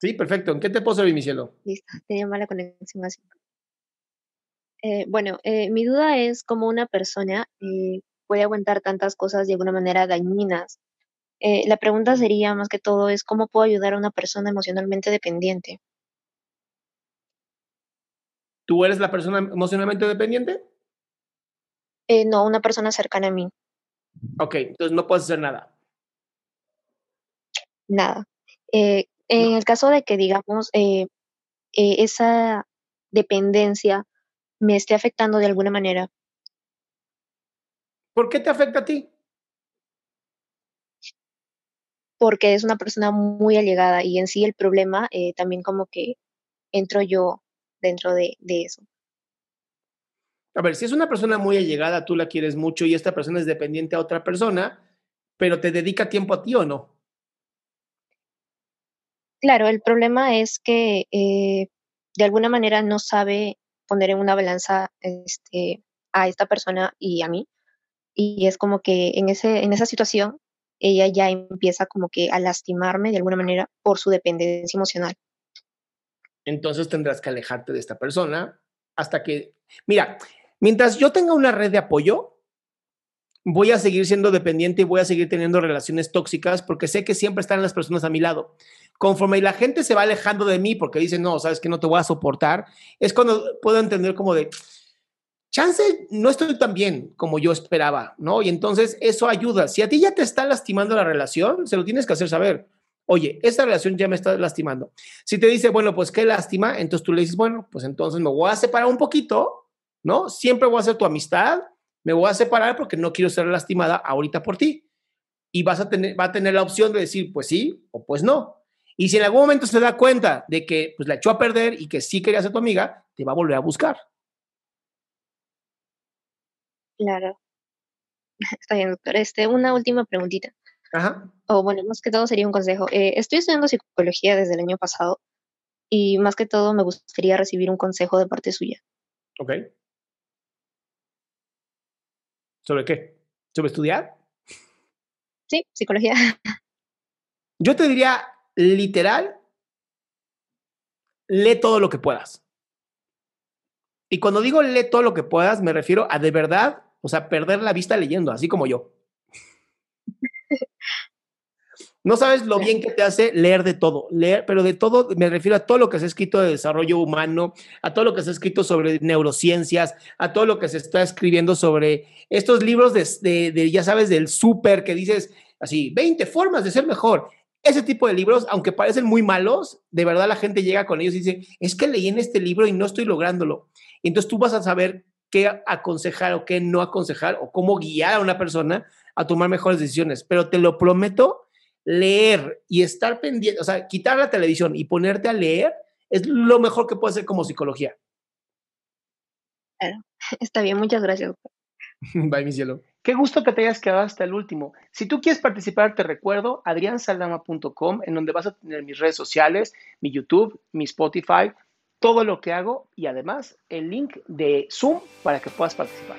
Sí, perfecto. ¿En qué te puedo servir, mi cielo? Listo, tenía mala conexión así. Eh, bueno, eh, mi duda es cómo una persona eh, puede aguantar tantas cosas de alguna manera dañinas. La pregunta sería más que todo es cómo puedo ayudar a una persona emocionalmente dependiente. ¿Tú eres la persona emocionalmente dependiente? No, una persona cercana a mí, Ok, entonces no puedes hacer nada. nada. Eh, en el caso de que, digamos, eh, eh, esa dependencia me esté afectando de alguna manera, ¿Por qué te afecta a ti? porque es una persona muy allegada y en sí el problema eh, también como que entro yo dentro de, de eso. A ver, si es una persona muy allegada, tú la quieres mucho y esta persona es dependiente a otra persona, pero te dedica tiempo a ti o no. Claro, el problema es que eh, de alguna manera no sabe poner en una balanza este, a esta persona y a mí. Y es como que en, ese, en esa situación ella ya empieza como que a lastimarme de alguna manera por su dependencia emocional. Entonces tendrás que alejarte de esta persona hasta que, mira, mientras yo tenga una red de apoyo, voy a seguir siendo dependiente y voy a seguir teniendo relaciones tóxicas porque sé que siempre están las personas a mi lado. Conforme la gente se va alejando de mí porque dice, no, sabes que no te voy a soportar, es cuando puedo entender como de, chance, no estoy tan bien como yo esperaba, ¿no? Y entonces eso ayuda. Si a ti ya te está lastimando la relación, se lo tienes que hacer saber. Oye, esta relación ya me está lastimando. Si te dice, bueno, pues qué lástima, entonces tú le dices, bueno, pues entonces me voy a separar un poquito, ¿no? Siempre voy a hacer tu amistad, me voy a separar porque no quiero ser lastimada ahorita por ti. Y vas a tener, va a tener la opción de decir, pues sí o pues no. Y si en algún momento se da cuenta de que pues, la echó a perder y que sí quería ser tu amiga, te va a volver a buscar. Claro. Está bien, doctor. Este, una última preguntita. Ajá. O bueno, más que todo sería un consejo. Eh, estoy estudiando psicología desde el año pasado y más que todo me gustaría recibir un consejo de parte suya. Ok. ¿Sobre qué? ¿Sobre estudiar? Sí, psicología. Yo te diría, literal, lee todo lo que puedas. Y cuando digo lee todo lo que puedas, me refiero a de verdad, o sea, perder la vista leyendo, así como yo. No sabes lo bien que te hace leer de todo, leer, pero de todo me refiero a todo lo que se ha escrito de desarrollo humano, a todo lo que se ha escrito sobre neurociencias, a todo lo que se está escribiendo sobre estos libros de, de, de ya sabes, del súper que dices así, 20 formas de ser mejor. Ese tipo de libros, aunque parecen muy malos, de verdad la gente llega con ellos y dice, es que leí en este libro y no estoy lográndolo. Entonces tú vas a saber qué aconsejar o qué no aconsejar o cómo guiar a una persona a tomar mejores decisiones. Pero te lo prometo, leer y estar pendiente, o sea, quitar la televisión y ponerte a leer es lo mejor que puede hacer como psicología. Está bien, muchas gracias. Bye, mi cielo. Qué gusto que te hayas quedado hasta el último. Si tú quieres participar, te recuerdo adriansaldama.com, en donde vas a tener mis redes sociales, mi YouTube, mi Spotify, todo lo que hago y además el link de Zoom para que puedas participar.